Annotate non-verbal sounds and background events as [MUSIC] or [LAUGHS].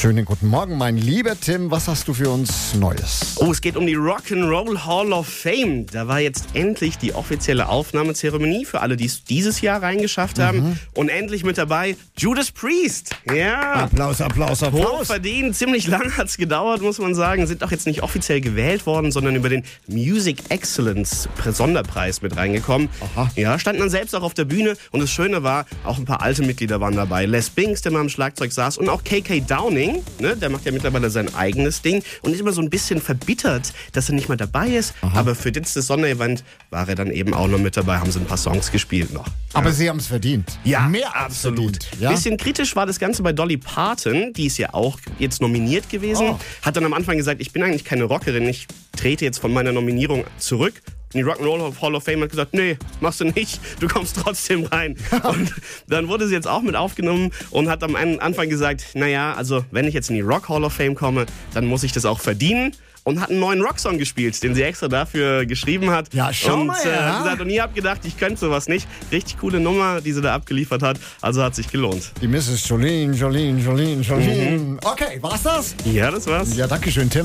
Schönen guten Morgen, mein lieber Tim. Was hast du für uns Neues? Oh, es geht um die Rock'n'Roll Hall of Fame. Da war jetzt endlich die offizielle Aufnahmezeremonie für alle, die es dieses Jahr reingeschafft haben. Und endlich mit dabei Judas Priest. Ja. Applaus, Applaus, Applaus. Hochverdient, ziemlich lang hat's gedauert, muss man sagen. Sind auch jetzt nicht offiziell gewählt worden, sondern über den Music Excellence Sonderpreis mit reingekommen. Aha. Ja, standen dann selbst auch auf der Bühne und das Schöne war, auch ein paar alte Mitglieder waren dabei. Les Binks, der mal am Schlagzeug saß und auch KK Downing, ne, der macht ja mittlerweile sein eigenes Ding und ist immer so ein bisschen verbittert, dass er nicht mal dabei ist. Aber für das Sonderevent war er dann eben auch noch mit dabei, haben sie ein paar Songs gespielt noch. Aber sie haben es verdient. Ja, mehr absolut. verdient. Ja? Bisschen kritisch war das Ganze bei Dolly Parton, die ist ja auch jetzt nominiert gewesen. Oh. Hat dann am Anfang gesagt, ich bin eigentlich keine Rockerin, ich trete jetzt von meiner Nominierung zurück. Und die Rock'n'Roll Hall of Fame hat gesagt, nee, machst du nicht, du kommst trotzdem rein. [LAUGHS] und dann wurde sie jetzt auch mit aufgenommen und hat am Anfang gesagt, naja, also wenn ich jetzt in die Rock Hall of Fame komme, dann muss ich das auch verdienen. Und hat einen neuen Rocksong gespielt, den sie extra dafür geschrieben hat. Ja, schau und, mal, äh, ja. gesagt, und ihr habt gedacht, ich könnte sowas nicht. Richtig coole Nummer, die sie da abgeliefert hat. Also hat sich gelohnt. Die Mrs. Jolene, Jolene, Jolene, Jolene. Mhm. Okay, war's das? Ja, das war's. Ja, danke schön, Tim.